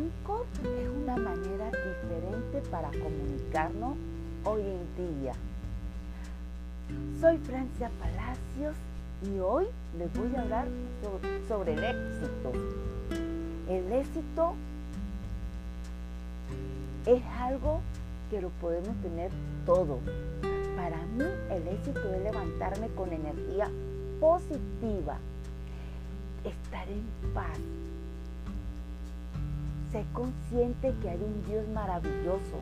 Es una manera diferente para comunicarnos hoy en día. Soy Francia Palacios y hoy les voy a hablar sobre, sobre el éxito. El éxito es algo que lo podemos tener todo. Para mí el éxito es levantarme con energía positiva, estar en paz, ser consciente que hay un Dios maravilloso.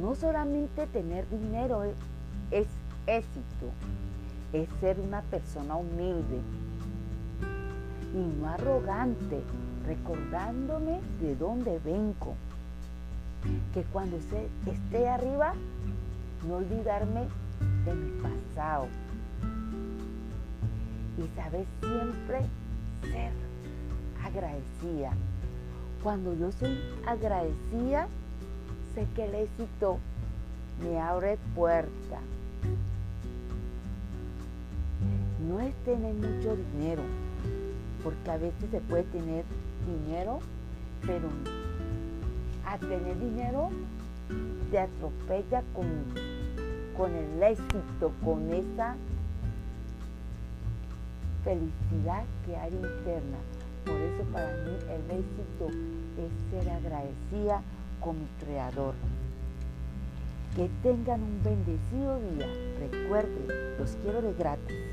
No solamente tener dinero es éxito, es ser una persona humilde y no arrogante, recordándome de dónde vengo. Que cuando esté arriba, no olvidarme de mi pasado. Y saber siempre ser agradecida. Cuando yo soy agradecida, sé que el éxito me abre puertas no es tener mucho dinero, porque a veces se puede tener dinero, pero a tener dinero te atropella con, con el éxito, con esa felicidad que hay interna. Por eso para mí el éxito es ser agradecida con mi creador. Que tengan un bendecido día. Recuerden, los quiero de gratis.